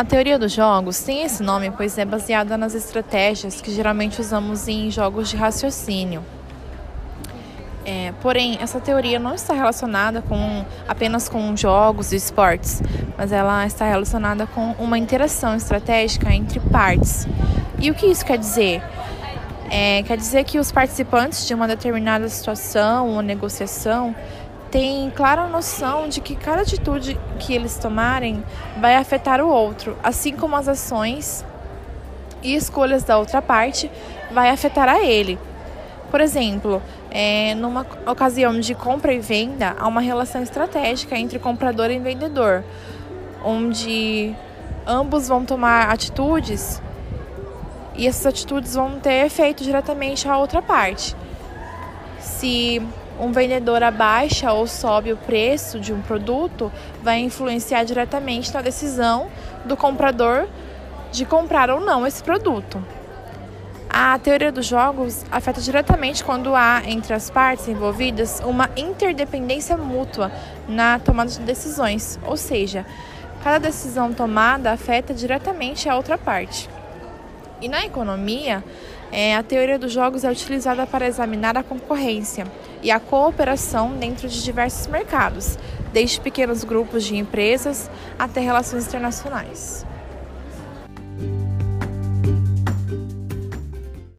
A teoria dos jogos tem esse nome pois é baseada nas estratégias que geralmente usamos em jogos de raciocínio. É, porém, essa teoria não está relacionada com apenas com jogos e esportes, mas ela está relacionada com uma interação estratégica entre partes. E o que isso quer dizer? É, quer dizer que os participantes de uma determinada situação ou negociação têm clara noção de que cada atitude que eles tomarem vai afetar o outro, assim como as ações e escolhas da outra parte vai afetar a ele. Por exemplo, é, numa ocasião de compra e venda, há uma relação estratégica entre comprador e vendedor, onde ambos vão tomar atitudes e essas atitudes vão ter efeito diretamente à outra parte. Se um vendedor abaixa ou sobe o preço de um produto, vai influenciar diretamente na decisão do comprador de comprar ou não esse produto. A teoria dos jogos afeta diretamente quando há entre as partes envolvidas uma interdependência mútua na tomada de decisões, ou seja, cada decisão tomada afeta diretamente a outra parte. E na economia, é, a teoria dos jogos é utilizada para examinar a concorrência e a cooperação dentro de diversos mercados, desde pequenos grupos de empresas até relações internacionais.